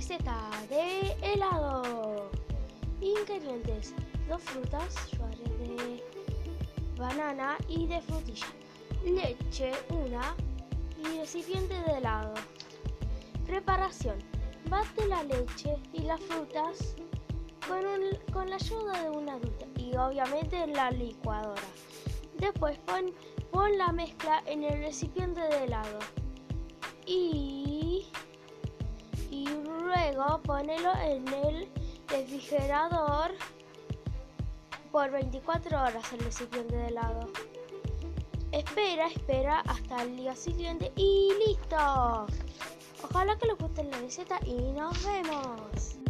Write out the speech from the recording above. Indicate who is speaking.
Speaker 1: receta de helado. Ingredientes: dos frutas, suaves de banana y de frutilla, leche una y recipiente de helado. Preparación: bate la leche y las frutas con, un, con la ayuda de una adulta y obviamente en la licuadora. Después pon, pon la mezcla en el recipiente de helado y luego ponelo en el refrigerador por 24 horas el recipiente de helado. Espera, espera hasta el día siguiente y listo. Ojalá que les guste la receta y nos vemos.